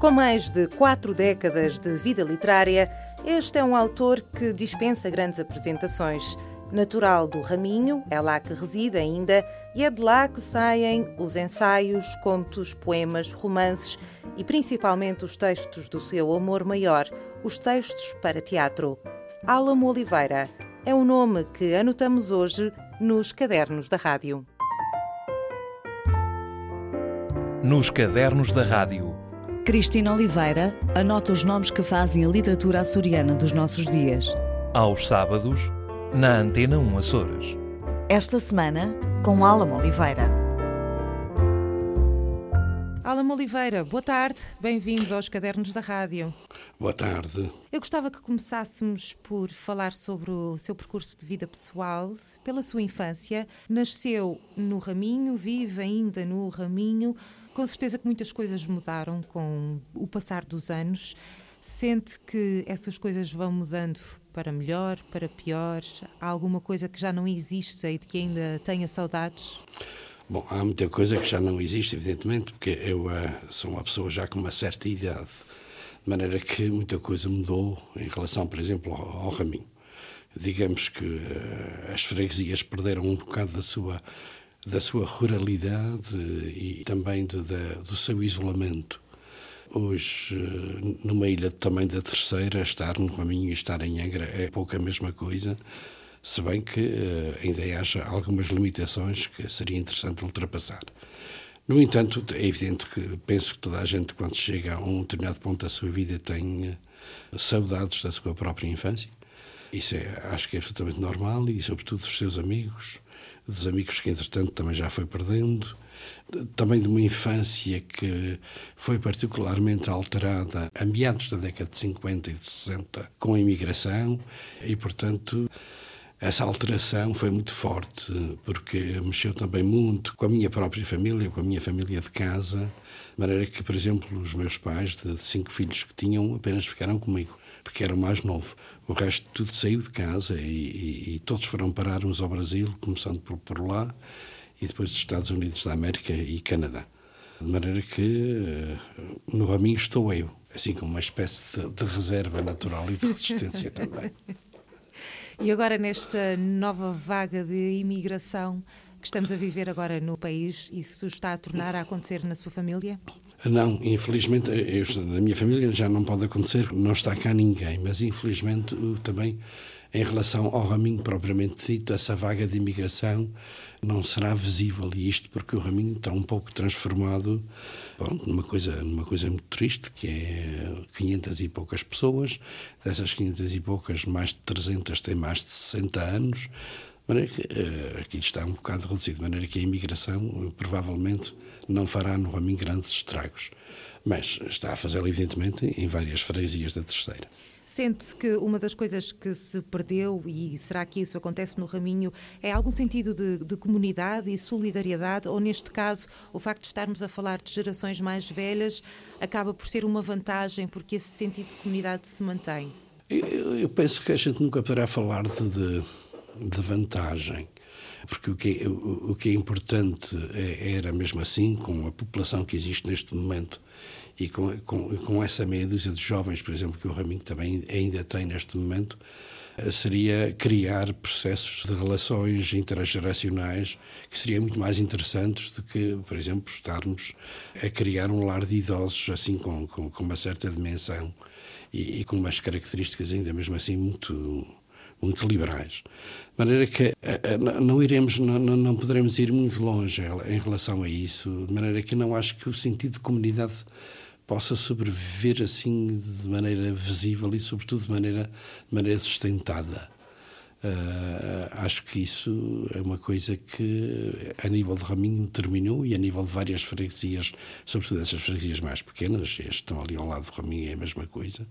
Com mais de quatro décadas de vida literária, este é um autor que dispensa grandes apresentações. Natural do Raminho, é lá que reside ainda, e é de lá que saem os ensaios, contos, poemas, romances e principalmente os textos do seu amor maior, os textos para teatro. Álamo Oliveira é o nome que anotamos hoje nos cadernos da rádio. Nos cadernos da rádio. Cristina Oliveira anota os nomes que fazem a literatura açoriana dos nossos dias. Aos sábados, na Antena 1 Açores. Esta semana, com Álamo Oliveira. Álamo Oliveira, boa tarde, bem-vindo aos Cadernos da Rádio. Boa tarde. Eu gostava que começássemos por falar sobre o seu percurso de vida pessoal, pela sua infância. Nasceu no Raminho, vive ainda no Raminho. Com certeza que muitas coisas mudaram com o passar dos anos. Sente que essas coisas vão mudando para melhor, para pior? Há alguma coisa que já não existe e de que ainda tenha saudades? Bom, há muita coisa que já não existe, evidentemente, porque eu uh, sou uma pessoa já com uma certa idade, de maneira que muita coisa mudou em relação, por exemplo, ao, ao Raminho. Digamos que uh, as freguesias perderam um bocado da sua, da sua ruralidade e também de, de, do seu isolamento Hoje, eh, numa ilha tamanho da terceira, estar no Raminho e estar em Angra é pouco a mesma coisa, se bem que uh, ainda haja algumas limitações que seria interessante ultrapassar. No entanto, é evidente que penso que toda a gente, quando chega a um determinado ponto da sua vida, tem uh, saudades da sua própria infância. Isso é, acho que é absolutamente normal e, sobretudo, dos seus amigos, dos amigos que, entretanto, também já foi perdendo também de uma infância que foi particularmente alterada a meados da década de 50 e de 60 com a imigração e, portanto, essa alteração foi muito forte, porque mexeu também muito com a minha própria família, com a minha família de casa, de maneira que, por exemplo, os meus pais, de cinco filhos que tinham, apenas ficaram comigo, porque era o mais novo. O resto tudo saiu de casa e, e, e todos foram parar uns ao Brasil, começando por, por lá, e depois dos Estados Unidos da América e Canadá. De maneira que eh, no raminho estou eu, assim como uma espécie de, de reserva natural e de resistência também. E agora, nesta nova vaga de imigração que estamos a viver agora no país, isso está a tornar a acontecer na sua família? Não, infelizmente, eu, na minha família já não pode acontecer, não está cá ninguém, mas infelizmente também em relação ao raminho propriamente dito, essa vaga de imigração não será visível. E isto porque o raminho está um pouco transformado bom, numa coisa numa coisa muito triste que é 500 e poucas pessoas. Dessas 500 e poucas mais de 300 têm mais de 60 anos maneira que uh, aquilo está um bocado reduzido de maneira que a imigração uh, provavelmente não fará no raminho grandes estragos. Mas está a fazê-lo evidentemente em várias freguesias da terceira. Sente que uma das coisas que se perdeu, e será que isso acontece no Raminho, é algum sentido de, de, comunidade e solidariedade, ou neste caso, o facto de estarmos a falar de gerações mais velhas acaba por ser uma vantagem porque esse sentido de comunidade se mantém? Eu, eu penso que a gente nunca poderá falar de, de, de vantagem. Porque o que, é, o, o que é importante é, era mesmo assim, com a população que existe neste momento e com, com, com essa meia dúzia de jovens, por exemplo, que o Raminho também ainda tem neste momento, seria criar processos de relações intergeracionais que seriam muito mais interessantes do que, por exemplo, estarmos a criar um lar de idosos assim com, com, com uma certa dimensão e, e, com umas características ainda mesmo assim muito muito liberais. De maneira que eh, eh, não iremos, não, não poderemos ir muito longe em relação a isso, de maneira que não acho que o sentido de comunidade possa sobreviver assim de maneira visível e, sobretudo, de maneira, de maneira sustentada. Uh, acho que isso é uma coisa que, a nível de Raminho, terminou e a nível de várias freguesias, sobretudo essas freguesias mais pequenas, as estão ali ao lado de Raminho, é a mesma coisa,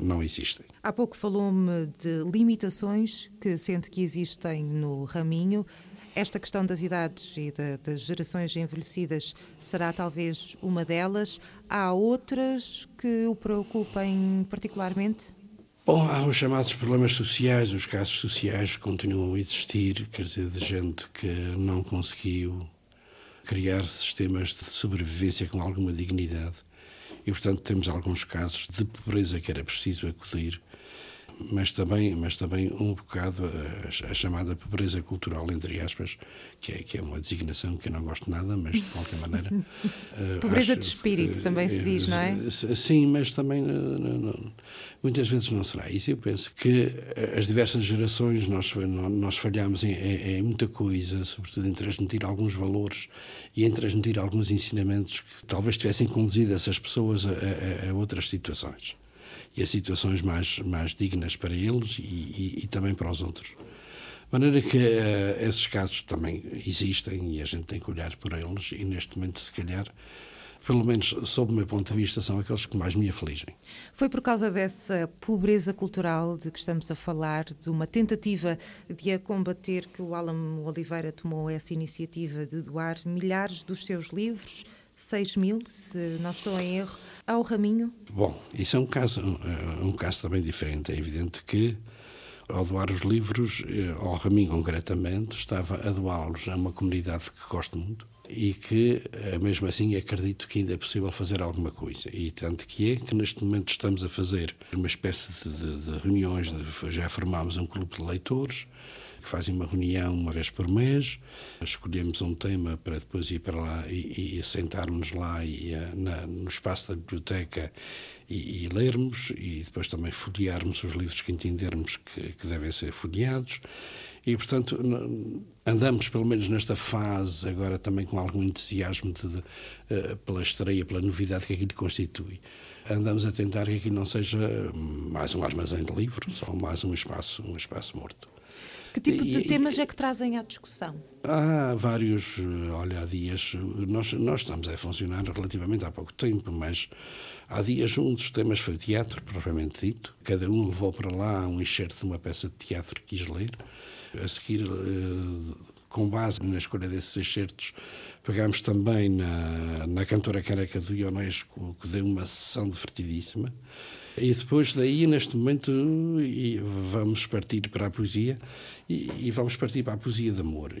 não existem. Há pouco falou-me de limitações que sente que existem no Raminho. Esta questão das idades e de, das gerações envelhecidas será talvez uma delas. Há outras que o preocupem particularmente? Bom, há os chamados problemas sociais, os casos sociais continuam a existir, quer dizer, de gente que não conseguiu criar sistemas de sobrevivência com alguma dignidade e, portanto, temos alguns casos de pobreza que era preciso acudir mas também, mas também um bocado a, a, chamada pobreza cultural, entre aspas, que é, que é uma designação que eu não gosto nada, mas de qualquer maneira. Eh, pobreza acho, de espírito uh, também se diz, não é? Sim, mas também uh, muitas vezes não será isso. Eu penso que as diversas gerações nós, nós falhamos em, em, em muita coisa, sobretudo em transmitir alguns valores e em transmitir alguns ensinamentos que talvez tivessem conduzido essas pessoas a, a, a outras situações e a situações mais, mais dignas para eles e, e, e também para os outros. De maneira que uh, esses casos também existem e a gente tem que olhar por eles e neste momento, se calhar, pelo menos sob o meu ponto de vista, são aqueles que mais me afligem. Foi por causa dessa pobreza cultural de que estamos a falar, de uma tentativa de a combater, que o Alan Oliveira tomou essa iniciativa de doar milhares dos seus livros 6 mil, se não estou em erro, ao Raminho? Bom, isso é um caso, um caso também diferente. É evidente que, ao doar os livros, eh, ao Raminho concretamente, estava a doá-los a uma comunidade que gosto muito e que, eh, mesmo assim, acredito que ainda é possível fazer alguma coisa. E tanto que é que, neste momento, estamos a fazer uma espécie de, de, de reuniões, de, já formámos um clube de leitores, que fazem uma reunião uma vez por mês, escolhemos um tema para depois ir para lá e, e sentarmos lá e, eh, na, no espaço da biblioteca e, e, lermos e depois também folhearmos os livros que entendermos que, que devem ser folheados. E, portanto, andamos, pelo menos nesta fase, agora também com algum entusiasmo de, de, uh, pela estreia, pela novidade que aquilo constitui. Andamos a tentar que aquilo não seja mais um armazém de livros ou mais um espaço, um espaço morto. Que tipo de e, temas é que trazem à discussão? Há vários, olha, há dias, nós, nós estamos a funcionar relativamente há pouco tempo, mas há dias um dos temas foi teatro, propriamente dito. Cada um levou para lá um enxerto de uma peça de teatro que quis ler. A seguir, eh, com base na escolha desses excertos, pegámos também na, na cantora careca do Ionesco, que deu uma sessão divertidíssima. E depois daí, neste momento, vamos partir para a poesia e, vamos partir para a poesia de amor.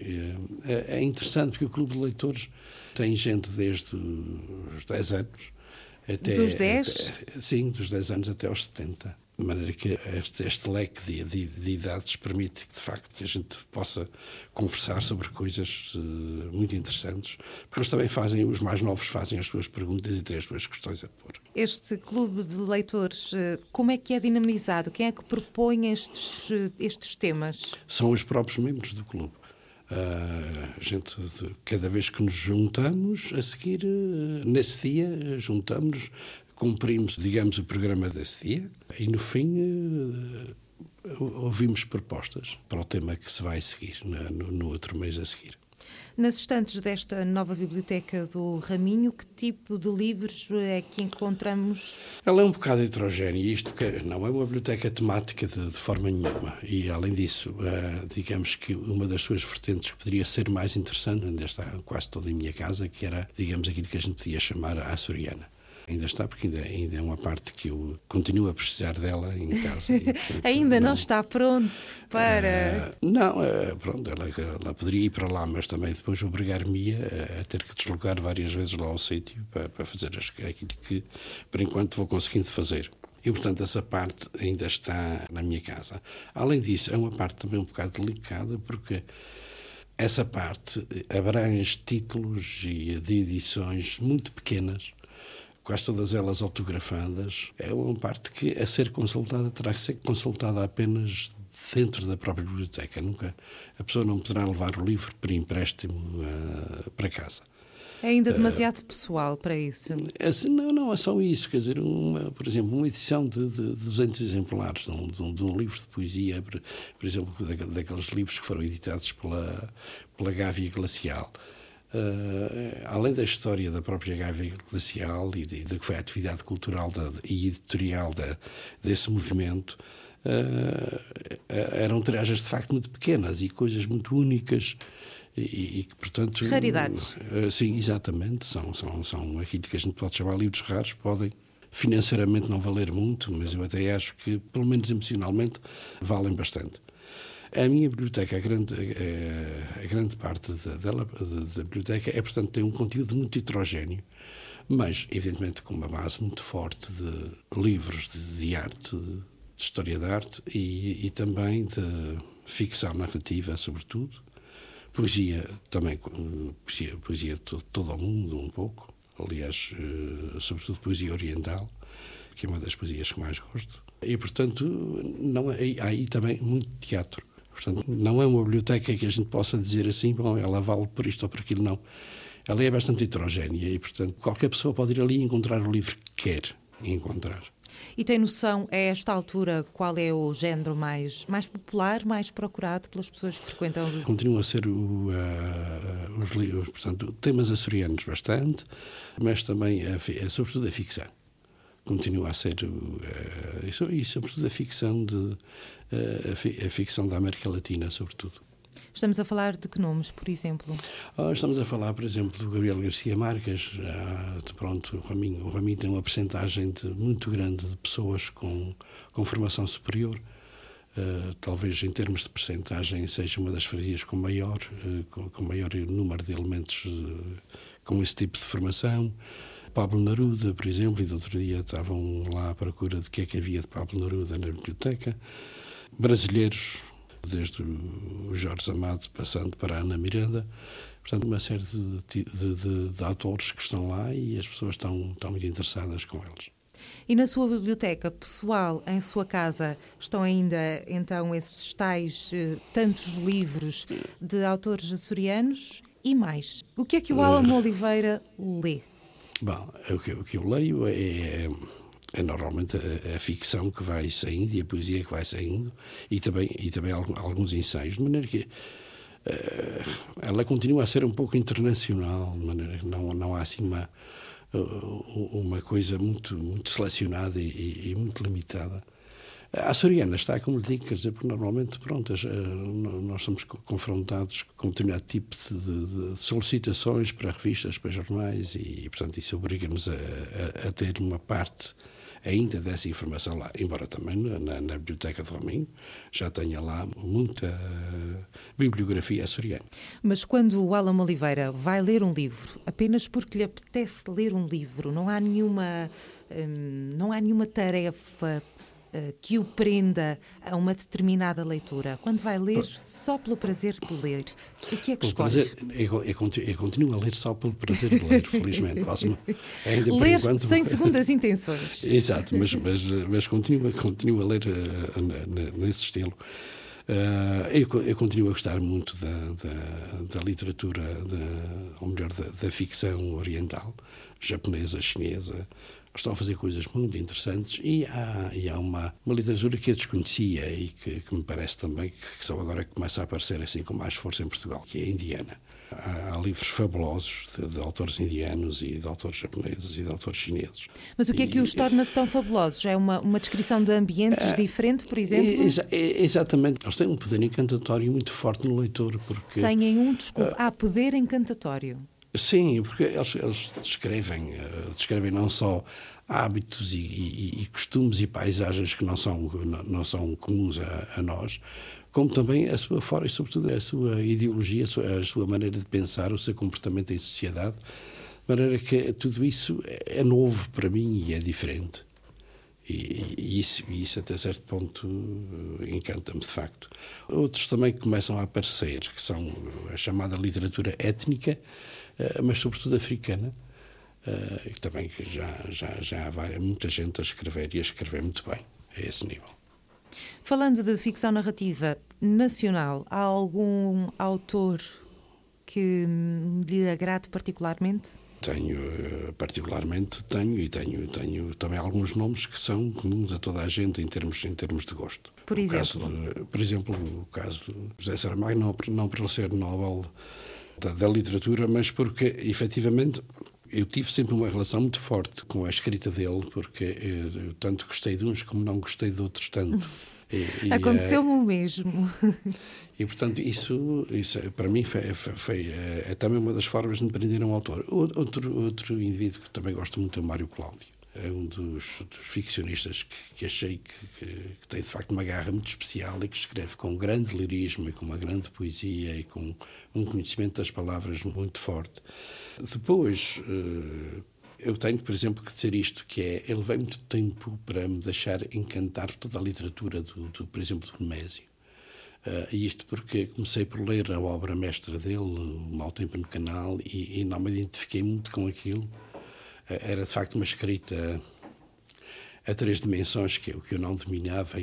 É, é interessante porque o Clube de Leitores tem gente desde os 10 anos até. Dos 10? Até, sim, dos 10 anos até aos 70. De maneira que este, este leque de, de, de, idades permite, de facto, que a gente possa conversar sobre coisas uh, muito interessantes, porque eles também fazem, os mais novos fazem as suas perguntas e têm as suas questões a pôr. Este clube de leitores, uh, como é que é dinamizado? Quem é que propõe estes, uh, estes temas? São os próprios membros do clube. Uh, gente, cada vez que nos juntamos, a seguir, nesse dia, juntamos cumprimos, digamos, o programa desse dia e, no fim, eh, ouvimos propostas para o tema que se vai seguir no, no outro mês a seguir. Nas estantes desta nova biblioteca do Raminho, que tipo de livros é que encontramos? Ela é um bocado heterogénea, isto que não é uma biblioteca temática de, de forma nenhuma. E, além disso, uh, digamos que uma das suas vertentes que poderia ser mais interessante, ainda está quase toda em minha casa, que era, digamos, aquilo que a gente podia chamar a açoriana. Ainda está, porque ainda, ainda é uma parte que eu continuo a precisar dela em casa. E, portanto, ainda não, não, está pronto para. Uh, não, uh, pronto, ela, ela poderia ir para lá, mas também depois obrigar-me a, a, ter que deslocar várias vezes lá ao sítio para, para fazer aquilo que, por enquanto, vou conseguindo fazer. E, portanto, essa parte ainda está na minha casa. Além disso, é uma parte também um bocado delicada, porque essa parte abrange títulos e de edições muito pequenas quase todas elas autografadas, é uma parte que, a ser consultada, terá que ser consultada apenas dentro da própria biblioteca. Nunca a pessoa não poderá levar o livro por empréstimo uh, para casa. É ainda demasiado uh, pessoal para isso? Assim, não, não é só isso. Quer dizer, uma, por exemplo, uma edição de, de 200 exemplares de um, de, um, de um, livro de poesia, por, por exemplo, daqueles livros que foram editados pela, pela Gávea Glacial. Uh, além da história da própria Gávea Glacial e da que foi a atividade cultural da, e editorial da, desse movimento, uh, eram tiragens de facto muito pequenas e coisas muito únicas e, e que, portanto... Raridades. Uh, sim, exatamente. São, são, são aquilo que a gente pode chamar livros raros, podem financeiramente não valer muito, mas eu até acho que, pelo menos emocionalmente, valem bastante. A minha biblioteca, a grande, a, a grande parte dela, da biblioteca, é, portanto, tem um conteúdo muito heterogéneo. mas, evidentemente, com uma base muito forte de livros de, de arte, de, de, história da arte e, e também de ficção narrativa, sobretudo. Poesia também, poesia, poesia de todo, todo o mundo, um pouco. Aliás, uh, sobretudo poesia oriental, que é uma das poesias que mais gosto. E, portanto, não, há aí também muito teatro. Portanto, não é uma biblioteca que a gente possa dizer assim, bom, ela vale por isto ou por aquilo, não. Ela é bastante heterogénea e, portanto, qualquer pessoa pode ir ali e encontrar o livro que quer encontrar. E tem noção, a esta altura, qual é o género mais, mais popular, mais procurado pelas pessoas que frequentam? Continua a ser o, uh, os livros, portanto, temas açorianos bastante, mas também, a, a, sobretudo, a ficção continua a ser uh, e, sobretudo a ficção de uh, a, ficção da América Latina sobretudo Estamos a falar de que nomes, por exemplo? Oh, estamos a falar, por exemplo, do Gabriel Garcia Marques. Ah, pronto, o Raminho, o Raminho tem uma percentagem muito grande de pessoas com, com formação superior. Uh, talvez em termos de percentagem seja uma das freguesias com maior, uh, com, com, maior número de elementos com esse tipo de formação. Pablo Neruda, por exemplo, e do outro dia estavam lá à procura de que é que havia de Pablo Neruda na biblioteca. Brasileiros, desde o Jorge Amado, passando para a Ana Miranda. Portanto, uma série de, de, de, de autores que estão lá e as pessoas estão, estão muito interessadas com eles. E na sua biblioteca pessoal, em sua casa, estão ainda então esses tais eh, tantos livros de autores açorianos e mais? O que é que o Alan Oliveira lê? Bom, o que, o que eu leio é, é normalmente a, a, ficção que vai saindo e a poesia que vai saindo e também, e também alguns ensaios, de maneira que uh, ela continua a ser um pouco internacional, de maneira que não, não há assim uma, uma coisa muito, muito selecionada e, e, muito limitada. A açoriana está, como lhe digo, quer dizer, porque normalmente, pronto, nós somos confrontados com um determinado tipo de, de solicitações para revistas, para jornais e, portanto, isso obriga-nos a, a, a ter uma parte ainda dessa informação lá, embora também na, na Biblioteca de Rominho já tenha lá muita uh, bibliografia açoriana. Mas quando o Alan Oliveira vai ler um livro, apenas porque lhe apetece ler um livro, não há nenhuma, hum, não há nenhuma tarefa eh, que o prenda a uma determinada leitura? Quando vai ler só pelo prazer de ler, o que é que escolhe? Prazer, eu, eu, eu, continuo a ler só pelo prazer de ler, felizmente. ainda ler enquanto... sem segundas intenções. Exato, mas, mas, mas continuo, continuo a ler uh, nesse estilo. Uh, eu, eu, continuo a gostar muito da, da, da literatura, da, ou melhor, da, da ficção oriental, japonesa, chinesa, estão a fazer coisas muito interessantes e há, e há uma, uma literatura que eu desconhecia e que, que me parece também que, que só agora começa a aparecer assim com mais força em Portugal, que é a indiana. Há, há livros fabulosos de, de, autores indianos e de autores japoneses e de autores chineses. Mas o que é que os torna tão fabulosos? É uma, uma descrição de ambientes é, diferente, por exemplo? É, é, exatamente. Eles têm um poder encantatório muito forte no leitor. Porque, Têm um, desculpa, há poder encantatório. Sim, porque eles, eles descrevem, eh, descrevem não só hábitos e, e, e, costumes e paisagens que não são, não são comuns a, a, nós, como também a sua fora e sobretudo a sua ideologia, a sua, a sua, maneira de pensar, o seu comportamento em sociedade, de maneira que tudo isso é novo para mim e é diferente. E, e isso, isso, até certo ponto, eh, encanta-me de facto. Outros também começam a aparecer, que são a chamada literatura étnica, mas sobretudo africana, eh, e também que já, já, já há várias, muita gente a escrever e a escrever muito bem a esse nível. Falando de ficção narrativa nacional, há algum autor que lhe agrade particularmente? Tenho, eh, particularmente, tenho e tenho, tenho também alguns nomes que são comuns a toda a gente em termos, em termos de gosto. Por o exemplo? De, por exemplo, o caso de José Saramago, não, não para ele ser Nobel da, da literatura, mas porque, efetivamente, eu tive sempre uma relação muito forte com a escrita dele, porque eu tanto gostei de uns como não gostei de outros tanto. Aconteceu-me o mesmo. E, portanto, isso, isso para mim foi, foi, é, é, também uma das formas de me prender um autor. Outro, outro indivíduo que também gosto muito é o Mário Cláudio é um dos, dos ficcionistas que, que achei que, que, que, tem de facto uma garra muito especial e que escreve com um grande lirismo e com uma grande poesia e com um conhecimento das palavras muito forte. Depois, eh, eu tenho, por exemplo, que dizer isto, que é, ele levei muito tempo para me deixar encantar toda a literatura, do, do por exemplo, do Nemésio. Uh, isto porque comecei por ler a obra mestra dele, O Mal Tempo no Canal, e, e não me identifiquei muito com aquilo. Uh, era, de facto, uma escrita a três dimensões que eu, que eu não dominava,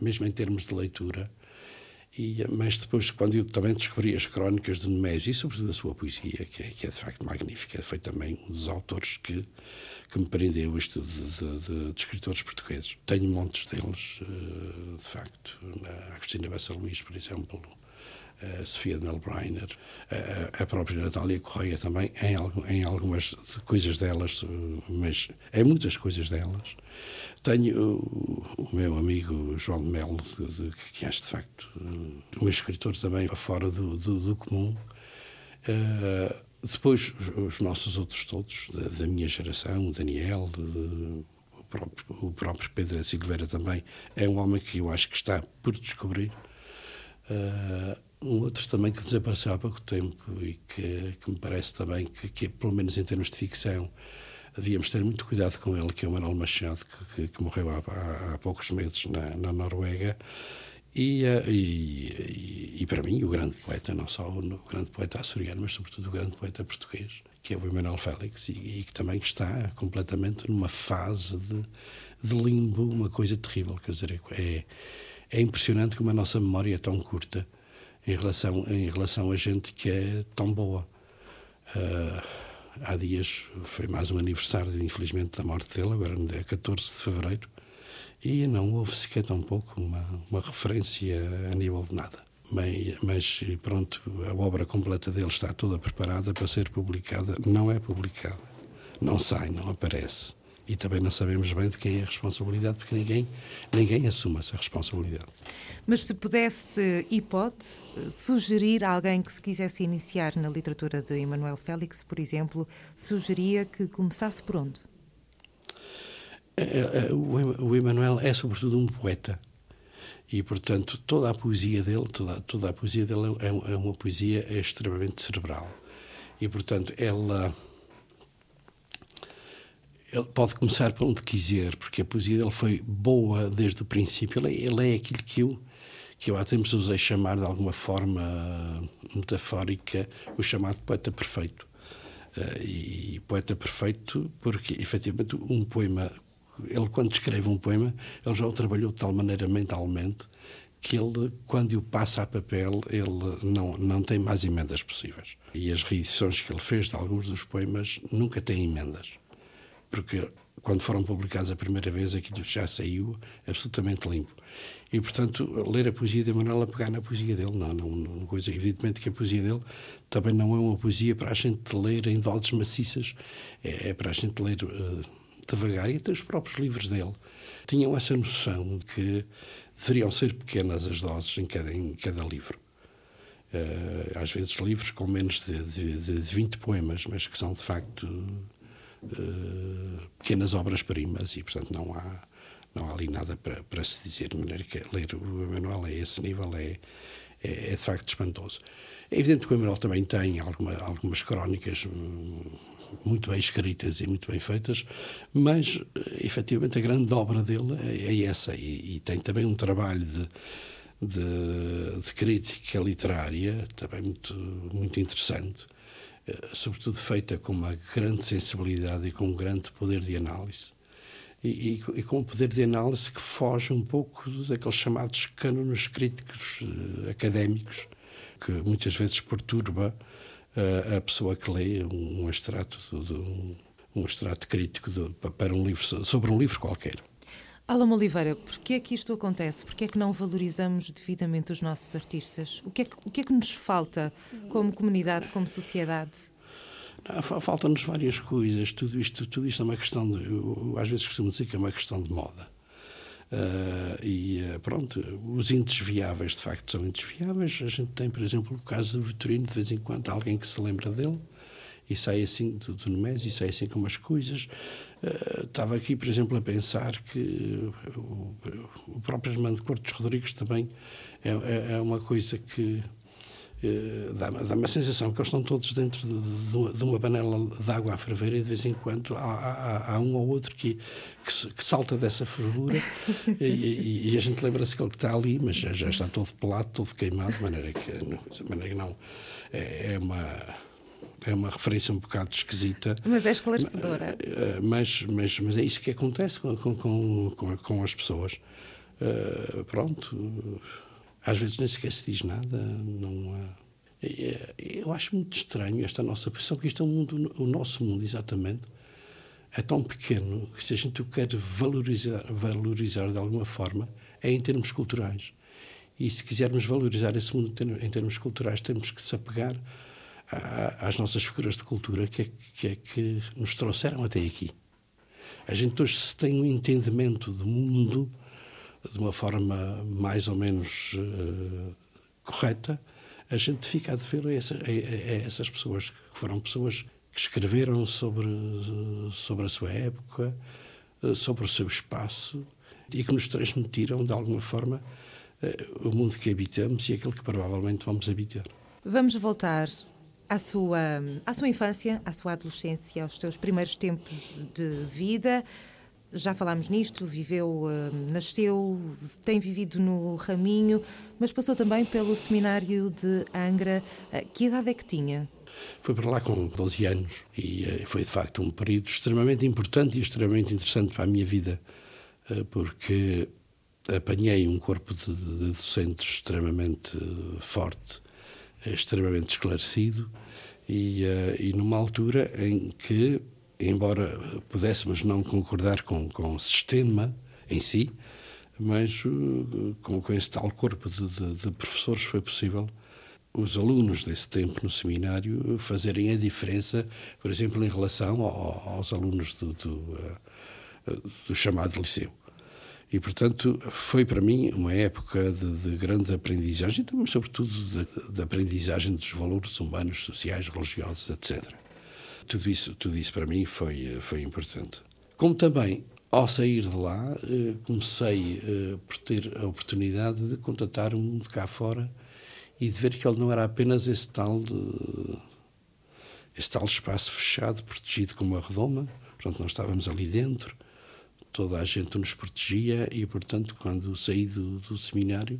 mesmo em termos de leitura. E, mas depois, quando eu também descobri as crónicas de Nemésio, e sobretudo a sua poesia, que é, que é de facto magnífica, foi também um dos autores que, que me prendeu isto de, de, de, de escritores portugueses. Tenho montes deles, eh, de facto. A Agostina Bessa Luís, por exemplo, a Sofia de Melbreiner, a, a própria Natália Correia também, em, em algumas coisas delas, mas em muitas coisas delas. Tenho o, o meu amigo João de Melo, de, de, que é de facto um escritor também fora do, do, do comum. Uh, depois, os nossos outros todos, da, da minha geração, o Daniel, uh, o, próprio, o próprio Pedro Silveira também, é um homem que eu acho que está por descobrir. Uh, um outro também que desapareceu há pouco tempo e que, que me parece também que, que, pelo menos em termos de ficção, devíamos ter muito cuidado com ele, que é o Manuel Machado, que, que morreu há, há, há, poucos meses na, na Noruega. E, eh, e, e, para mim, o grande poeta, não só o grande poeta açoriano, mas sobretudo o grande poeta português, que é o Emanuel Félix, e, e, que também está completamente numa fase de, de limbo, uma coisa terrível. Quer dizer, é, é impressionante como a nossa memória é tão curta em relação, em relação a gente que é tão boa. Uh, há dias foi mais um aniversário, infelizmente, da morte dele, agora no dia 14 de fevereiro, e não houve sequer tão pouco uma, uma referência a nível de nada. Mas, mas pronto, a obra completa dele está toda preparada para ser publicada, não é publicada, não sai, não aparece e também não sabemos bem de quem é a responsabilidade, porque ninguém, ninguém assume essa responsabilidade. Mas se pudesse e pode sugerir a alguém que se quisesse iniciar na literatura de Emanuel Félix, por exemplo, sugeria que começasse por onde? É, é, é, o Emanuel é sobretudo um poeta e portanto toda a poesia dele toda, toda a poesia dele é, é uma poesia extremamente cerebral e portanto ela ele pode começar por onde quiser, porque a poesia dele foi boa desde o princípio. Ele, é, ele é aquilo que eu, que eu há tempos usei chamar de alguma forma metafórica o chamado poeta perfeito. Uh, e poeta perfeito porque, efetivamente, um poema, ele quando escreve um poema, ele já o trabalhou de tal maneira mentalmente que ele, quando o passa a papel, ele não, não tem mais emendas possíveis. E as reedições que ele fez de alguns dos poemas nunca têm emendas porque quando foram publicados a primeira vez aquilo já saiu absolutamente limpo. E, portanto, ler a poesia de Manuel a pegar na poesia dele, não, não, não coisa. Evidentemente que a poesia dele também não é uma poesia para a gente ler em doses maciças, é, é para a gente ler uh, devagar. E até os próprios livros dele tinham essa noção de que deveriam ser pequenas as doses em cada, em cada livro. Uh, às vezes livros com menos de, de, de 20 poemas, mas que são de facto uh, pequenas obras-primas e, portanto, não há, não há ali nada para, para se dizer. De maneira que ler o Emanuel a esse nível é, é, é, de facto espantoso. É evidente que o Emanuel também tem alguma, algumas crónicas hum, muito bem escritas e muito bem feitas, mas efetivamente a grande obra dele é, é essa. E, e, tem também um trabalho de, de, de, crítica literária também muito, muito interessante. Eh, sobretudo feita com uma grande sensibilidade e com um grande poder de análise. E, e, e, com um poder de análise que foge um pouco daqueles chamados cânones críticos uh, académicos, que muitas vezes perturba uh, a pessoa que lê um, um extrato de, um, um extrato crítico de, para um livro sobre um livro qualquer. Alamo Oliveira, porquê é que isto acontece? Porquê é que não valorizamos devidamente os nossos artistas? O que é que, o que, é que nos falta como comunidade, como sociedade? Faltam-nos várias coisas. Tudo isto, tudo isto é uma questão de. Eu, às vezes costumo dizer que é uma questão de moda. Uh, e uh, pronto, os indesviáveis de facto são indesviáveis. A gente tem, por exemplo, o caso do Vitorino, de vez em quando, alguém que se lembra dele e sai assim do, do e sai assim com umas coisas. Uh, estava aqui, por exemplo, a pensar que o, o próprio Armando Cortes Rodrigues também é, é, é uma coisa que eh, dá-me dá a sensação que eles estão todos dentro de, de, de uma panela de água a ferver e de vez em quando há, há, há um ou outro que, que, que salta dessa fervura e, e, e, a gente lembra-se que ele está ali, mas já, já, está todo pelado, todo queimado, de maneira que, de maneira que não. É, é uma é uma referência um bocado esquisita. Mas é esclarecedora. Eh, mas, mas, mas é isso que acontece com, com, com, com as pessoas. Uh, pronto às vezes nem sequer se diz nada, não há... Eu acho muito estranho esta nossa posição, que isto é um mundo, o nosso mundo, exatamente, é tão pequeno que se a gente o quer valorizar, valorizar de alguma forma, é em termos culturais. E se quisermos valorizar esse mundo em termos culturais, temos que se apegar às nossas figuras de cultura que é, que é que nos trouxeram até aqui. A gente hoje se tem um entendimento do mundo de uma forma mais ou menos uh, correta, a gente fica a dever a, essa, a, a, essas pessoas, que foram pessoas que escreveram sobre, sobre a sua época, eh, sobre o seu espaço e que nos transmitiram, de alguma forma, eh, o mundo que habitamos e aquele que provavelmente vamos habitar. Vamos voltar à sua, à sua infância, à sua adolescência, aos seus primeiros tempos de vida já falámos nisto, viveu, uh, nasceu, tem vivido no Raminho, mas passou também pelo seminário de Angra. Uh, que idade é que tinha? Foi para lá com 12 anos e uh, foi de facto um período extremamente importante e extremamente interessante para a minha vida, porque apanhei um corpo de, de docentes extremamente forte, extremamente esclarecido e, e numa altura em que embora pudéssemos não concordar com, com o sistema em si, mas uh, com, com esse tal corpo de, de, de, professores foi possível os alunos desse tempo no seminário fazerem a diferença, por exemplo, em relação ao, aos alunos do, do, uh, do, chamado liceu. E, portanto, foi para mim uma época de, de grande aprendizagem, também, sobretudo, de aprendizagem dos valores humanos, sociais, religiosos, etc. Tudo isso, tudo isso para mim foi, foi importante. Como também, ao sair de lá, eh, comecei eh, por ter a oportunidade de contatar o mundo cá fora e de ver que ele não era apenas esse tal, de, esse tal espaço fechado, protegido como uma redoma. Portanto, nós estávamos ali dentro, toda a gente nos protegia e, portanto, quando saí do, do seminário,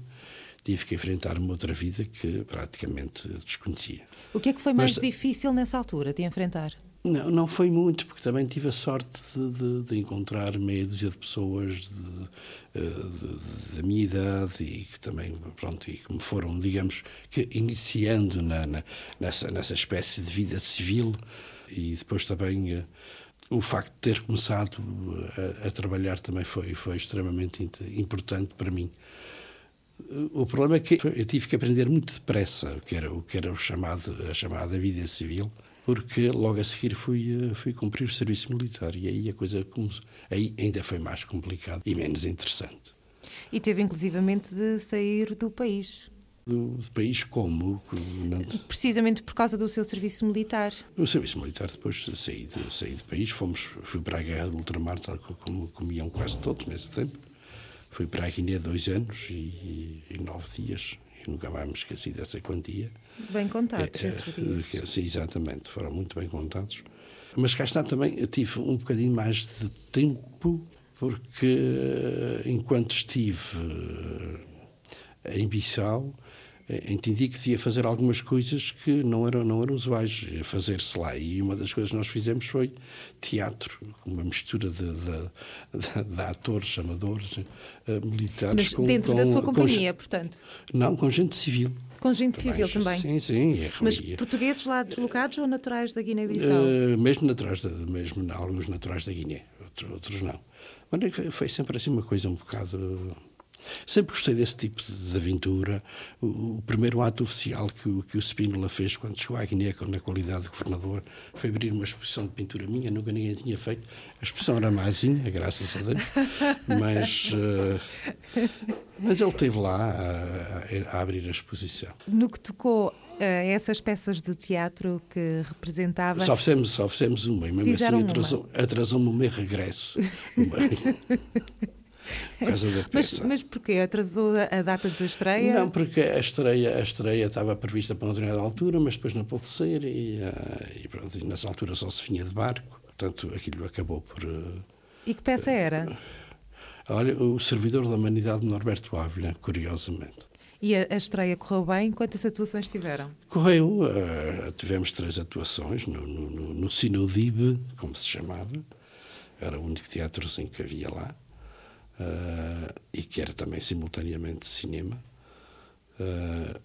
tive que enfrentar uma outra vida que praticamente desconhecia. O que é que foi mais Mas, difícil nessa altura de enfrentar? Não, não foi muito, porque também tive a sorte de, de, de encontrar meia dúzia de pessoas da minha idade e que também, pronto, e que me foram, digamos, que iniciando na, na, nessa, nessa espécie de vida civil e depois também uh, o facto de ter começado a, a, trabalhar também foi, foi extremamente importante para mim. O problema é que eu tive que aprender muito depressa o que era o que era o chamado a chamada vida civil, porque logo a seguir fui fui cumprir o serviço militar e aí a coisa começou, aí ainda foi mais complicado e menos interessante. E teve inclusivamente de sair do país. Do, país como? Precisamente por causa do seu serviço militar. O serviço militar, depois saí, de, saí do país, fomos, fui para a guerra do ultramar, tal como, como iam quase todos nesse tempo. Fui para a Guiné dois anos e, e nove dias e nunca mais me esqueci dessa quantia. Bem contados é, esses dias. É, sim, exatamente, foram muito bem contados. Mas cá está também, eu tive um bocadinho mais de tempo, porque eh, enquanto estive eh, em Bissau, entendi que devia fazer algumas coisas que não eram, não eram usuais fazer-se lá. E uma das coisas que nós fizemos foi teatro, uma mistura de, de, de, de atores, amadores, uh, militares. Mas com, dentro com, da sua companhia, com, portanto? Não, com gente civil. Com gente civil também? Sim, sim. É, Mas portugueses lá deslocados ou naturais da Guiné-Bissau? Uh, mesmo, naturais da, mesmo alguns naturais da Guiné, outros, outros não. Mas foi sempre assim uma coisa um bocado Sempre gostei desse tipo de aventura. O, o primeiro ato oficial que o, que o Spínola fez quando chegou à Guiné na qualidade de governador foi abrir uma exposição de pintura minha, nunca ninguém tinha feito. A exposição era mazinha, graças a Deus, mas, uh, mas ele esteve lá a, a, abrir a exposição. No que tocou a essas peças de teatro que representava. Só fizemos, só fizemos uma, e mesmo assim atrasou-me atrasou o meu regresso. por causa da Mas, peça. mas porquê? Atrasou a data de estreia? Não, porque a estreia, a estreia estava prevista para uma determinada altura, mas depois não pôde ser e, eh, e, e nessa altura só se vinha de barco. Portanto, aquilo acabou por... eh, E que peça era? olha, o servidor da humanidade de Norberto Ávila, curiosamente. E a, a estreia correu bem? Quantas atuações tiveram? Correu, eh, tivemos três atuações no, no, no, no Sinodibe, como se chamava. Era o único teatrozinho que havia lá. Eh, e que era também simultaneamente cinema. Eh,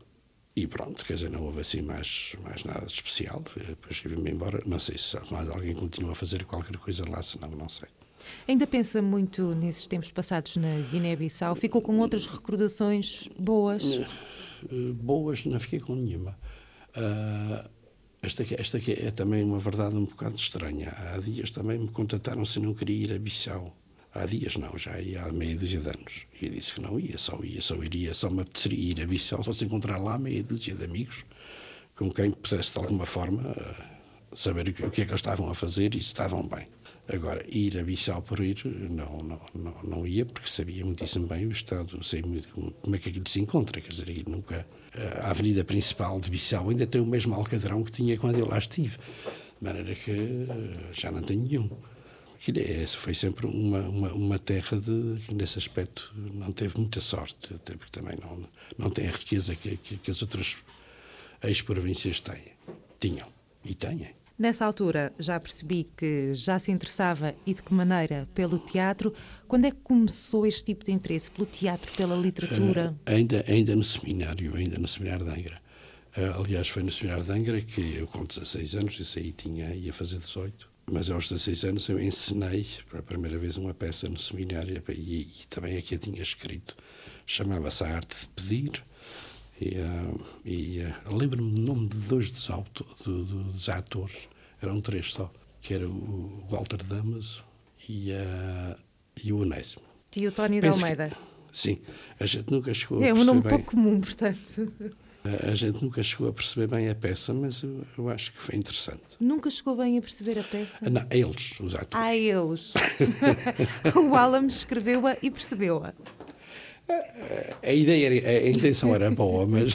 e pronto, quer dizer, não houve assim mais, mais nada de especial. Depois vim-me embora. Não sei se mais alguém continua a fazer qualquer coisa lá, senão não sei. Ainda pensa muito nesses tempos passados na Guiné-Bissau? Ficou com outras recordações boas? Eh, boas, não fiquei com nenhuma. Ah, esta, aqui- esta aqui é também uma verdade um bocado estranha. Há dias também me contataram se não queria ir a Bissau. Há dias não, já ia há meia dúzia de anos. E eu disse que não ia, só ia, só iria, só me apeteceria ir a Bissau, só se encontrar lá meia dúzia de amigos com quem pudesse de alguma forma ah, saber o que, o que é que eles estavam a fazer e se estavam bem. Agora, ir a Bissau por ir, não, não, não, não ia, porque sabia muitíssimo bem o estado, sei como é que aquilo se encontra. Quer dizer, nunca. A avenida principal de Bissau ainda tem o mesmo alcadrão que tinha quando eu lá estive. De maneira que eh, já não tem nenhum. É, foi sempre uma, uma, uma terra de, nesse aspecto, não teve muita sorte, até porque também não, não tem a riqueza que, que, que as outras ex-províncias têm. Tinham e têm. Nessa altura já percebi que já se interessava e de que maneira pelo teatro. Quando é que começou este tipo de interesse pelo teatro, pela literatura? Eh, ainda, ainda no seminário, ainda no seminário de Angra. Eh, aliás, foi no seminário de Angra que eu, com 16 anos, isso aí tinha, ia fazer 18, mas aos 16 anos eu ensinei pela primeira vez uma peça no seminário e, e também aqui a tinha escrito. Chamava-se A Arte de Pedir. E, eh, e eh, lembro-me do nome de dois dos, auto, do- do- dos atores, eram três só, que era o Walter Damas e, eh, e o Onésimo. Tio Tónio de Penso que- Almeida. Sim, a gente nunca chegou a É um nome bem. pouco comum, portanto. A a gente nunca chegou a perceber bem a peça, mas eu, eu acho que foi interessante. Nunca chegou bem a perceber a peça? Ah, Não, eles, os atores. Há eles. o Alam escreveu-a e percebeu-a. A ideia, era- a, a intenção era boa, mas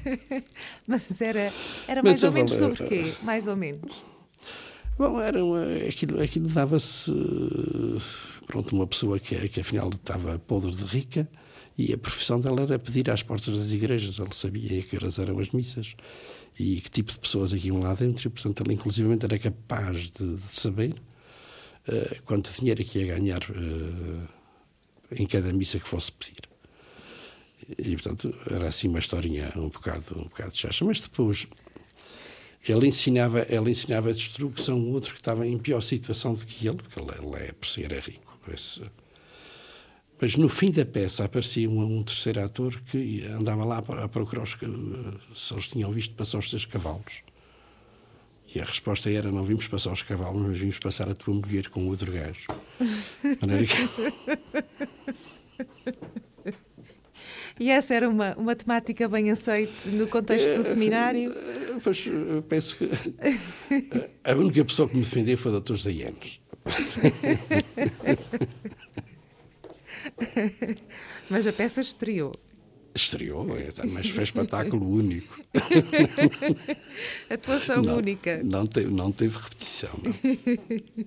Mas era, era Mas mais ou eu menos sobre quê? Mais ou menos. bom, era uma, aquilo, aquilo dava-se pronto uma pessoa que, que afinal estava podre de rica e a profissão dela era pedir às portas das igrejas. Ele sabia que horas eram as missas e que tipo de pessoas aqui iam lá dentro e portanto ele inclusivamente era capaz de, de saber eh, quanto dinheiro é que ia ganhar eh, em cada missa que fosse pedir. E, portanto, era assim uma historinha um bocado, um bocado chacha. Mas depois, ele ensinava, ele ensinava de instrução a um outro que estava em pior situação do que ele, porque ele, ele é, por si era rico. Esse- mas no fim da peça aparecia um, um terceiro ator que andava lá a procurar os, ca- se eles tinham visto passar os seus cavalos. E a resposta era: não vimos passar os cavalos, mas vimos passar a tua mulher com outro gajo. E essa era uma, uma temática bem aceite no contexto do seminário. Eh, Pois, penso que a única pessoa que me defendeu foi o Dr. José Yanes. Mas a peça estreou. Estreou, é, mas foi espetáculo único. Atuação não, única. Não teve, não teve repetição. Não.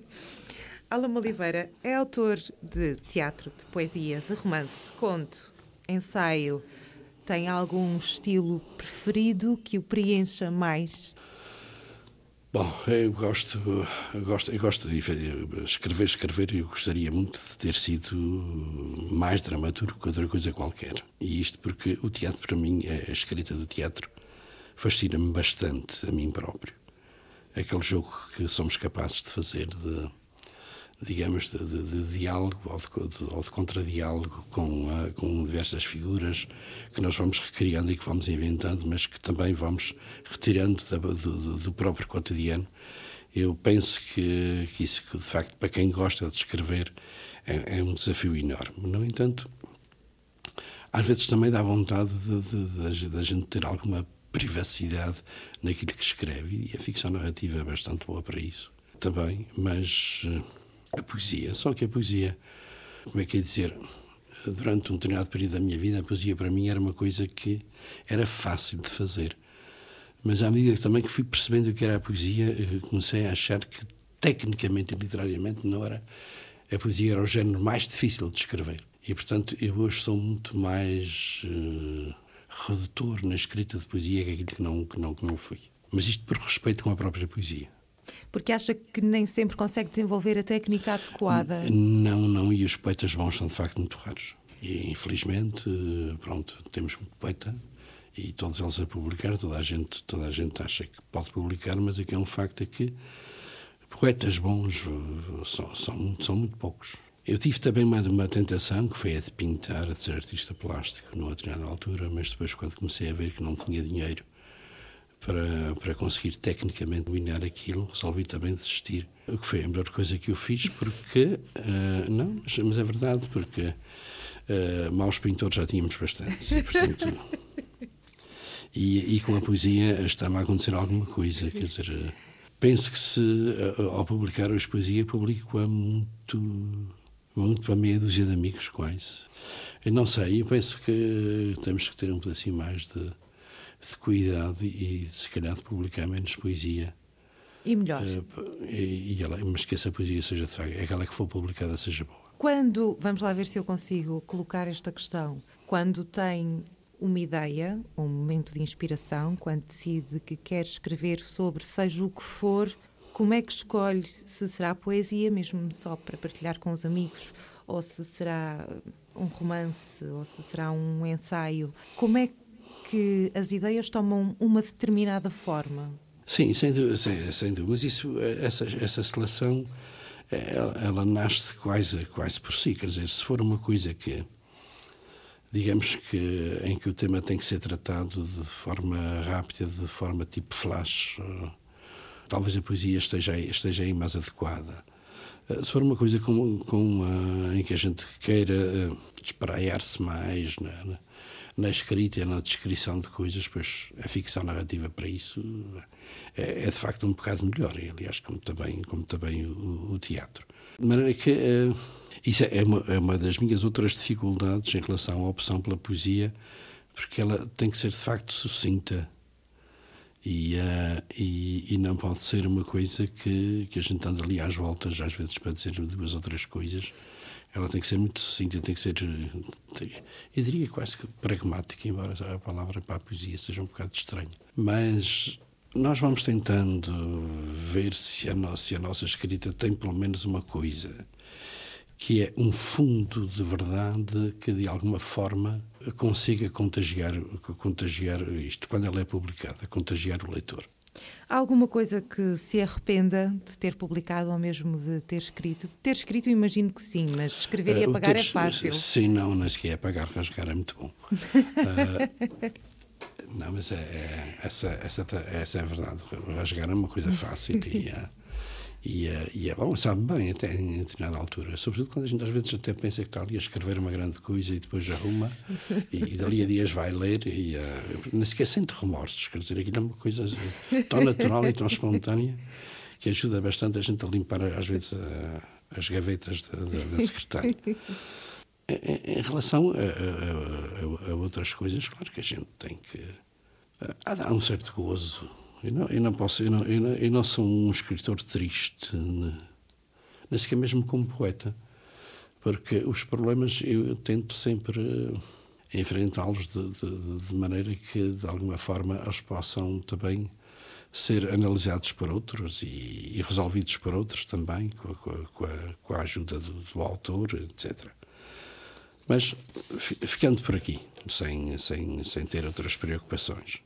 Alan Oliveira é autor de teatro, de poesia, de romance, conto, ensaio. Tem algum estilo preferido que o preencha mais? Bom, eu gosto, eu gosto, eu gosto de escrever, escrever. Eu gostaria muito de ter sido mais dramaturgo que outra coisa qualquer. E isto porque o teatro, para mim, a escrita do teatro fascina-me bastante a mim próprio. Aquele jogo que somos capazes de fazer de, digamos, de, de, de diálogo ou de, ou de contradiálogo com, ah, com diversas figuras que nós vamos recriando e que vamos inventando, mas que também vamos retirando da, do, do, próprio cotidiano. Eu penso que, que isso, que, de facto, para quem gosta de escrever, é, é um desafio enorme. No entanto, às vezes também dá vontade da gente ter alguma privacidade naquilo que escreve e a ficção narrativa é bastante boa para isso também, mas a poesia, só que a poesia como é que é dizer, durante um determinado período da minha vida, a poesia para mim era uma coisa que era fácil de fazer. Mas à medida que também que fui percebendo o que era a poesia, comecei a achar que tecnicamente e literariamente não era a poesia era o género mais difícil de escrever. E portanto eu hoje sou muito mais uh, redutor na escrita de poesia que aquilo que não que não que não fui. Mas isto por respeito com a própria poesia. Porque acha que nem sempre consegue desenvolver a técnica adequada? Não, não, e os poetas bons são de facto muito raros. E infelizmente, pronto, temos muito poeta e todos eles a publicar, toda a gente, toda a gente acha que pode publicar, mas aqui é um facto é que poetas bons são, são, são muito poucos. Eu tive também uma, uma tentação, que foi a de pintar, a de ser artista plástico, numa determinada altura, mas depois, quando comecei a ver que não tinha dinheiro para, para conseguir tecnicamente dominar aquilo, resolvi também desistir. O que foi a melhor coisa que eu fiz, porque. Uh, não, mas, mas, é verdade, porque uh, maus pintores já tínhamos bastantes. E, portanto. e, e com a poesia está-me a acontecer alguma coisa, quer dizer. Penso que se, ao publicar hoje poesia, publico-a muito, muito para meia dúzia de amigos, quase. Eu não sei, eu penso que temos que ter um pedacinho mais de, de cuidado e, se calhar, de publicar menos poesia. E melhor. Uh, e, e ela, mas que essa poesia seja, de facto, aquela que for publicada seja boa. Quando, vamos lá ver se eu consigo colocar esta questão, quando tem uma ideia, um momento de inspiração, quando decide que quer escrever sobre seja o que for, como é que escolhe se será poesia, mesmo só para partilhar com os amigos, ou se será um romance, ou se será um ensaio? Como é que as ideias tomam uma determinada forma. Sim, sem sem, sem dúvida. Mas isso, essa, essa seleção, ela, ela, nasce quase, quase por si. Quer dizer, se for uma coisa que, digamos que, em que o tema tem que ser tratado de forma rápida, de forma tipo flash, talvez a poesia esteja, esteja aí mais adequada. Se for uma coisa com, com, em que a gente queira espraiar-se mais, né, na escrita e na descrição de coisas, pois a ficção narrativa para isso é, é de facto um bocado melhor, aliás, como também, como também o, o teatro. De maneira que uh, isso é uma, é uma das minhas outras dificuldades em relação à opção pela poesia, porque ela tem que ser de facto sucinta. E, uh, e, e, não pode ser uma coisa que, que a gente anda ali às voltas, às vezes para dizer duas ou três coisas, ela tem que ser muito sucinta, tem que ser, eu diria quase que pragmática, embora a palavra para a poesia seja um bocado estranha. Mas nós vamos tentando ver se a, nossa, se a nossa escrita tem pelo menos uma coisa, que é um fundo de verdade que de alguma forma consiga contagiar, contagiar isto, quando ela é publicada, contagiar o leitor. Há alguma coisa que se arrependa de ter publicado ou mesmo de ter escrito? De ter escrito, imagino que sim, mas escrever e eh, apagar uh, é fácil. Sim, não, não sequer apagar, rasgar é muito bom. uh, não, mas é, é, essa, essa, essa é a verdade. Rasgar é uma coisa fácil e. Uh, e, uh, e é bom, sabe bem, até em determinada altura. Sobretudo quando a gente às vezes até pensa que está ali a escrever uma grande coisa e depois arruma e, e dali a dias vai ler e uh, nem sequer sente remorsos. Quer dizer, aquilo é uma coisa tão natural e tão espontânea que ajuda bastante a gente a limpar às vezes as gavetas da, da, da secretária. Em, em relação a, a, a, a, outras coisas, claro que a gente tem que. Há um certo gozo eu não, eu não posso, eu não, eu não, eu não sou um escritor triste, nem sequer mesmo como poeta, porque os problemas eu tento sempre enfrentá-los de, de, de, maneira que, de alguma forma, eles possam também ser analisados por outros e, e resolvidos por outros também, com a, com a, com a ajuda do, do, autor, etc. Mas ficando por aqui, sem, sem, sem ter outras preocupações.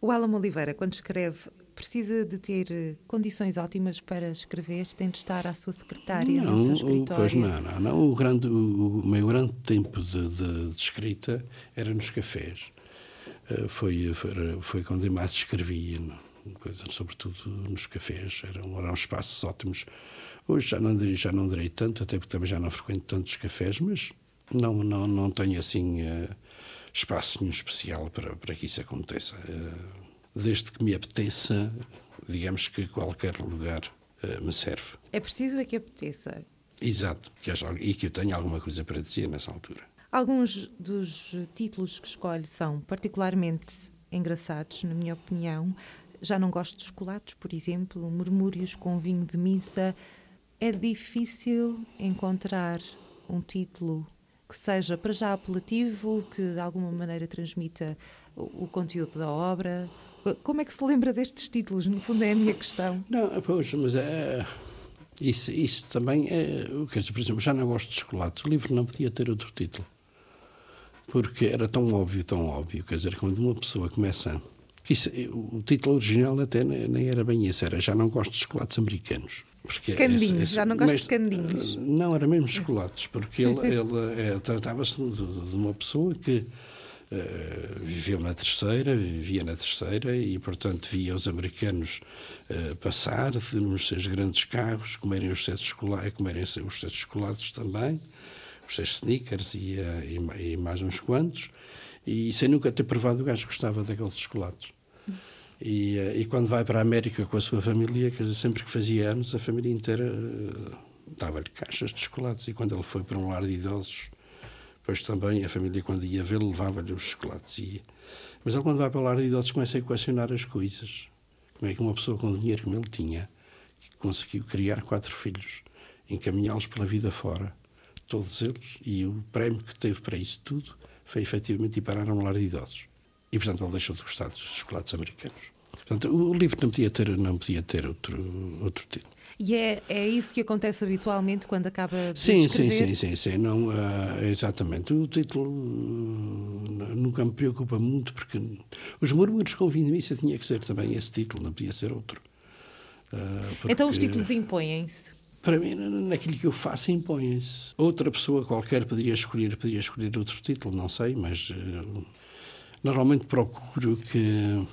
O Alan Oliveira, quando escreve, precisa de ter eh, condições ótimas para escrever? Tem de estar à sua secretária, não, no seu escritório? Pois não, não. não. O, grande, o, meu grande tempo de, de, de escrita era nos cafés. Uh, foi, foi, foi quando eu mais escrevia, sobretudo nos cafés. Eram, eram espaços ótimos. Hoje já não, direi, já não direi tanto, até porque também já não frequento tantos cafés, mas não, não, não tenho assim... Uh, espaço nenhum especial para, para que isso aconteça. Eh, desde que me apeteça, digamos que qualquer lugar eh, me serve. É preciso é que apeteça. Exato, que acho, e que eu tenho alguma coisa para dizer nessa altura. Alguns dos títulos que escolho são particularmente engraçados, na minha opinião. Já não gosto de chocolates, por exemplo, murmúrios com vinho de missa. É difícil encontrar um título que seja para já apelativo, que de alguma maneira transmita o, o conteúdo da obra. Como é que se lembra destes títulos? No fundo, é a minha questão. Não, pois, mas é. Isso, isso também é. Quer dizer, por exemplo, já não gosto de chocolate. O livro não podia ter outro título. Porque era tão óbvio, tão óbvio. Quer dizer, quando uma pessoa começa. Isso, o título original até nem era bem isso, era Já não gosto de chocolates americanos. Porque candinhos, esse, esse, já não gosto mas, de candinhos. Não, era mesmo chocolates, porque ele, ele é, tratava-se de, de, uma pessoa que uh, viveu na terceira, vivia na terceira e, portanto, via os americanos uh, passar nos seus grandes carros, comerem os seus chocolates, comerem os seus chocolates também, os seus sneakers e, uh, e, e mais uns quantos, e sem nunca ter provado o gajo gostava daqueles chocolates. E, eh, e, quando vai para a América com a sua família, quer dizer, sempre que fazia anos, a família inteira uh, dava-lhe caixas de chocolates. E quando ele foi para um lar de idosos, depois também a família, quando ia vê-lo, levava-lhe os chocolates. E, mas ele, quando vai para o lar de idosos, começa a equacionar as coisas. Como é que uma pessoa com o dinheiro como ele tinha conseguiu criar quatro filhos, encaminhá-los pela vida fora, todos eles, e o prémio que teve para isso tudo foi efetivamente ir parar a um lar de idosos. E, portanto, ele deixou de gostar dos chocolates americanos. Portanto, o livro não podia ter, não podia ter outro, outro título. E é, é isso que acontece habitualmente quando acaba de sim, escrever? Sim, sim, sim, sim. Não, uh, exatamente. O título uh, nunca me preocupa muito, porque os murmúrios com missa tinha que ser também esse título, não podia ser outro. Uh, porque, então os títulos impõem-se? Para mim, naquilo que eu faço, impõem-se. Outra pessoa qualquer poderia escolher, poderia escolher outro título, não sei, mas Normalmente procuro que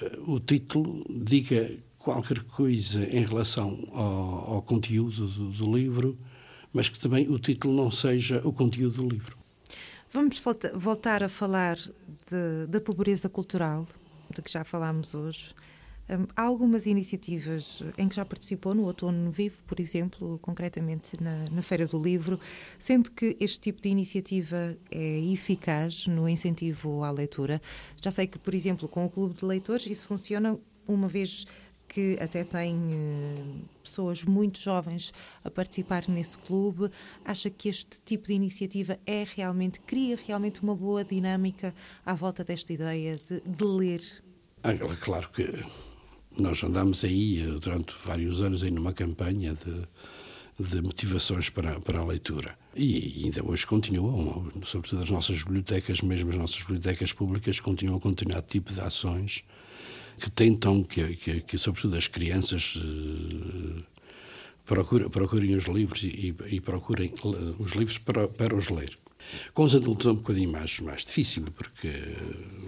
eh, o título diga qualquer coisa em relação ao, ao conteúdo do, do, livro, mas que também o título não seja o conteúdo do livro. Vamos voltar a falar de, da pobreza cultural, de que já falámos hoje. Hum, há algumas iniciativas em que já participou no Outono Vivo, por exemplo, concretamente na, na, Feira do Livro, sendo que este tipo de iniciativa é eficaz no incentivo à leitura. Já sei que, por exemplo, com o Clube de Leitores isso funciona uma vez que até tem uh, pessoas muito jovens a participar nesse clube. Acha que este tipo de iniciativa é realmente, cria realmente uma boa dinâmica à volta desta ideia de, de ler? Ah, claro que nós andámos aí eh, durante vários anos aí numa campanha de, de motivações para, para a leitura. E ainda hoje continuam, sobretudo as nossas bibliotecas, mesmo as nossas bibliotecas públicas, continuam a continuar tipo de ações que tentam que, que, que sobretudo as crianças uh, procurem, procurem os livros e, e procurem os livros para, para os ler. Com os adultos é um bocadinho mais, mais difícil, porque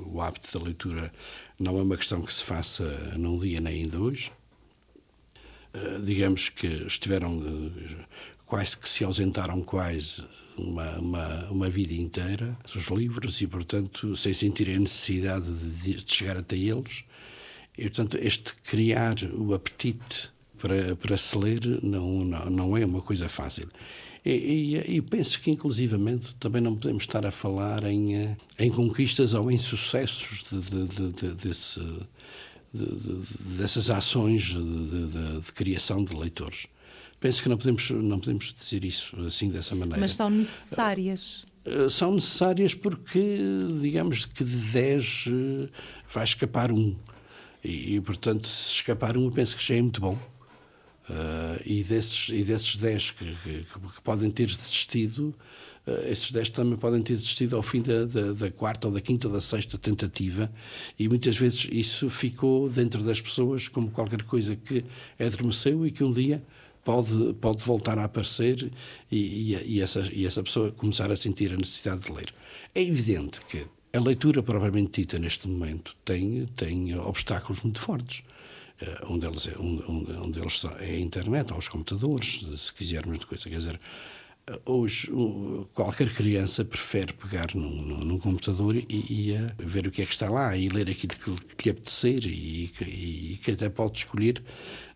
o hábito da leitura não é uma questão que se faça num dia nem em dois. Uh, digamos que estiveram uh, quase que se ausentaram quase uma, uma, uma, vida inteira dos livros e, portanto, sem sentirem a necessidade de, de chegar até eles. E, portanto, este criar o apetite para, para se ler não, não, não é uma coisa fácil. E, e, e, penso que, inclusivamente, também não podemos estar a falar em, eh, em conquistas ou em sucessos de, de, de, desse, dessas ações de, criação de leitores. Penso que não podemos, não podemos dizer isso assim, dessa maneira. Mas são necessárias. Eh, são necessárias porque, digamos que de 10 eh, vai escapar um. E, e, portanto, se escapar um, eu penso que já é muito bom. Uh, e, desses, e desses 10 que, que, que, podem ter desistido, uh, esses 10 também podem ter desistido ao fim da, da, da, quarta ou da quinta ou da sexta tentativa, e muitas vezes isso ficou dentro das pessoas como qualquer coisa que adormeceu e que um dia pode, pode voltar a aparecer e, e, e, essa, e essa pessoa começar a sentir a necessidade de ler. É evidente que a leitura propriamente dita neste momento tem, tem obstáculos muito fortes. Uh, um, deles é, um, é a internet, aos computadores, se quisermos de coisa. Quer dizer, Hoje, qualquer criança prefere pegar num, num computador e, e ver o que é que está lá e ler aquilo que, que lhe apetecer e, e, que até pode escolher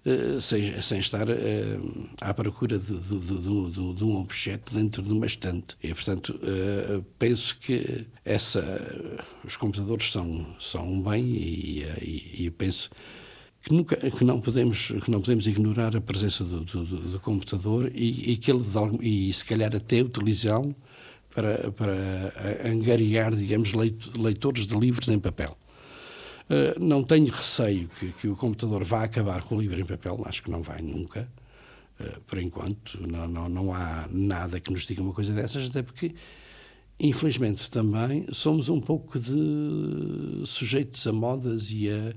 uh, sem, sem estar uh, à procura de, de, de, de, um objeto dentro de uma estante. E, portanto, uh, penso que essa, os computadores são, são um bem e, e penso que, nunca, que, não podemos, que não podemos ignorar a presença do, do, do computador e, e, que ele, e se calhar até utilizá-lo para, para angariar, digamos, leitores de livros em papel. Uh, não tenho receio que, que, o computador vá acabar com o livro em papel, acho que não vai nunca, uh, por enquanto. Não, não, não há nada que nos diga uma coisa dessas, até porque infelizmente também somos um pouco de sujeitos a modas e, a,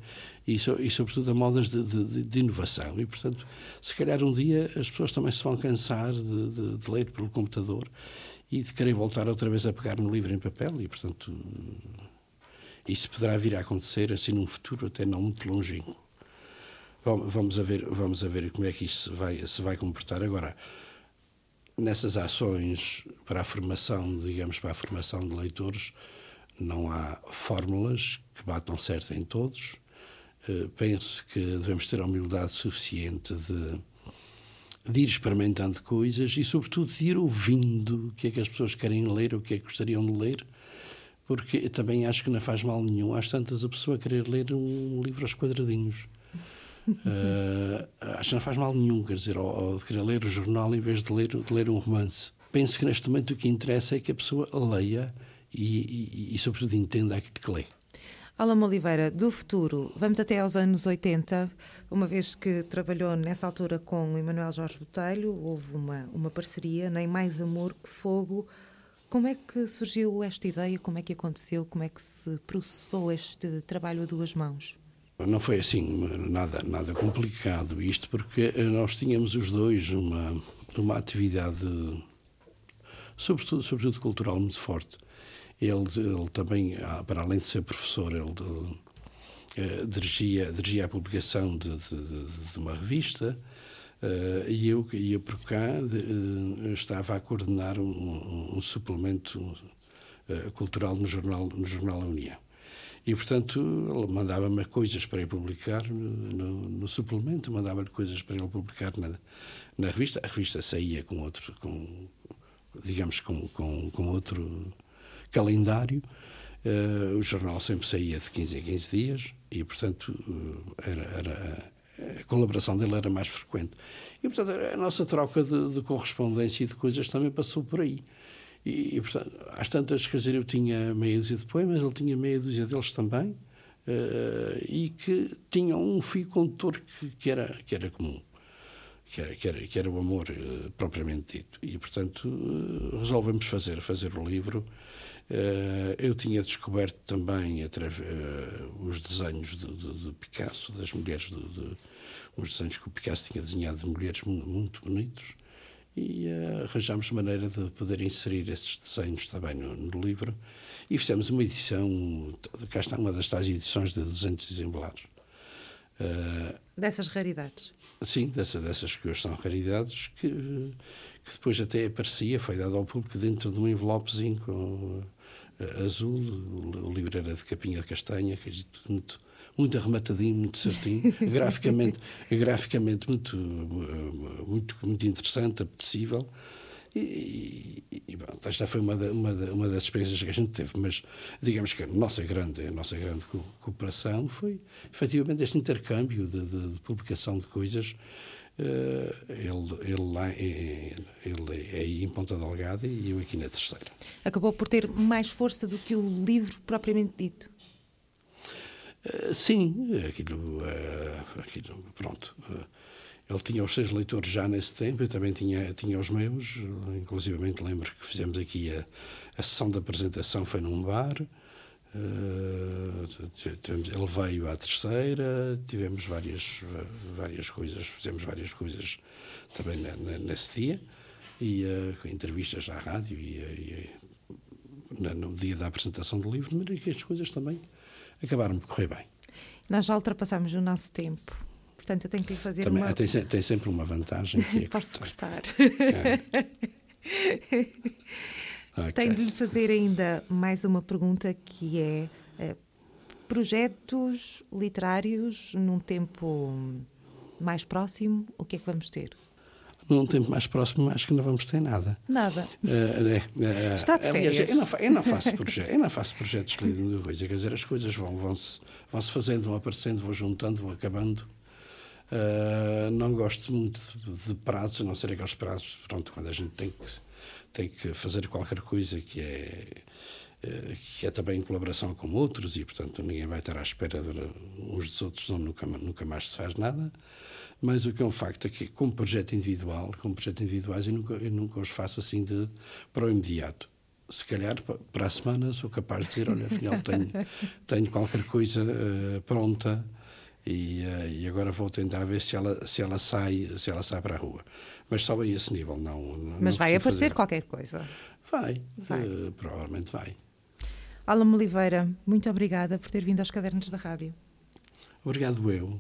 e, so, e sobretudo a modas de, de, de, inovação. E, portanto, se calhar um dia as pessoas também se vão cansar de, de, ler pelo computador e de querer voltar outra vez a pegar no livro em papel e, portanto, isso poderá vir a acontecer assim num futuro até não muito longínquo. Vamos a ver, vamos a ver como é que isso vai, se vai comportar agora nessas ações para a formação, digamos, para a formação de leitores, não há fórmulas que batam certo em todos. Uh, penso que devemos ter a humildade suficiente de, de, ir experimentando coisas e, sobretudo, de ir ouvindo o que é que as pessoas querem ler, o que é que gostariam de ler, porque também acho que não faz mal nenhum. Às tantas, a pessoa querer ler um livro aos quadradinhos. Uh, acho que não faz mal nenhum, quer dizer, ou, ou de querer ler o jornal em vez de ler, de ler um romance. Penso que neste momento o que interessa é que a pessoa leia e, e, e sobretudo, entenda aquilo que lê. Alamo Oliveira, do futuro, vamos até aos anos 80, uma vez que trabalhou nessa altura com Emanuel Jorge Botelho, houve uma, uma parceria, Nem Mais Amor que Fogo. Como é que surgiu esta ideia? Como é que aconteceu? Como é que se processou este trabalho a duas mãos? Não foi assim nada, nada complicado isto, porque eh, nós tínhamos os dois uma, uma atividade, sobretudo, sobretudo cultural, muito forte. Ele, ele também, ah, para além de ser professor, ele uh, dirigia, dirigia a publicação de, de, de uma revista uh, e eu, ia por cá, de, uh, estava a coordenar um, um, suplemento cultural no jornal, no jornal A União. E, portanto, ele mandava-me coisas para eu publicar no, no suplemento, mandava-lhe coisas para ele publicar na, na revista. A revista saía com outro, com, digamos, com, com, com outro calendário. Uh, o jornal sempre saía de 15 em 15 dias e, portanto, uh, era, era, a colaboração dele era mais frequente. E, portanto, a nossa troca de, de correspondência e de coisas também passou por aí. E, e, portanto, às tantas, quer dizer, eu tinha meia dúzia de poemas, ele tinha meia dúzia deles também, uh, e que tinham um fio condutor que, que, era, que era comum, que era, que era, que era o amor uh, propriamente dito. E, portanto, uh, resolvemos fazer, fazer o livro. eu tinha descoberto também os desenhos de, de, de, Picasso, das mulheres, de, uns desenhos que o Picasso tinha desenhado de mulheres muito bonitos e uh, arranjámos maneira de poder inserir esses desenhos também no, no, livro e fizemos uma edição, cá está uma das tais edições de 200 exemplares. Uh, dessas raridades? Sim, dessa, dessas que hoje são raridades, que, que depois até aparecia, foi dado ao público dentro de um envelopezinho com, uh, azul, o, o livro era de capinha de castanha, que é muito muito arrematadinho, muito certinho, graficamente, graficamente muito, muito, muito interessante, apetecível. E, e, e bom, esta foi uma, da, uma, da, uma das experiências que a gente teve, mas digamos que a nossa grande, a nossa grande cooperação foi efetivamente este intercâmbio de, de, de publicação de coisas. Uh, ele, ele, lá, é, ele é aí em Ponta Delgada e eu aqui na terceira. Acabou por ter mais força do que o livro propriamente dito. Eh, sim, aquilo, uh, aquilo pronto. Uh, ele tinha os seus leitores já nesse tempo, eu também tinha, tinha os meus, inclusivamente lembro que fizemos aqui a, a sessão de apresentação foi num bar, tivemos, ele veio à terceira, tivemos várias, várias coisas, fizemos várias coisas também nesse dia, e entrevistas à rádio e, e no dia da apresentação do livro, mas que as coisas também acabaram por correr bem. Nós já ultrapassamos o nosso tempo. Portanto, eu tenho que lhe fazer Também, uma... Tem, tem sempre uma vantagem. Que é Posso cortar. Ok. Tenho de lhe fazer ainda mais uma pergunta que é eh, projetos literários num tempo mais próximo, o que é que vamos ter? Num tempo mais próximo, acho que não vamos ter nada. Nada. É, é, Está de aliás, férias. eu não, eu não faço projetos, eu não faço projetos de coisa, quer dizer, as coisas vão, vão, -se, vão se fazendo, vão aparecendo, vão juntando, vão acabando. Eh, não gosto muito de, prazos, a não ser aqueles prazos, pronto, quando a gente tem que, tem que fazer qualquer coisa que é, que é também em colaboração com outros e, portanto, ninguém vai estar à espera uns dos outros, não, nunca, nunca mais se faz nada. Mas o que é um facto é que, como projeto individual, como projeto individuais, eu nunca, eu nunca os faço assim de, para o imediato. Se calhar pa- para a semana sou capaz de dizer: olha, afinal tenho, tenho qualquer coisa eh, pronta e, eh, e agora vou tentar ver se ela, se, ela sai, se ela sai para a rua. Mas só a esse nível, não. não Mas vai aparecer fazer. qualquer coisa. Vai, Vai. eh, provavelmente vai. Alma Oliveira, muito obrigada por ter vindo aos cadernos da rádio. Obrigado eu.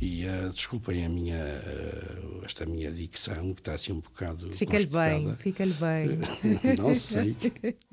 E eh, desculpem a minha, eh, esta minha dicção, que está assim um bocado. Fica-lhe bem, fica-lhe bem. Não sei.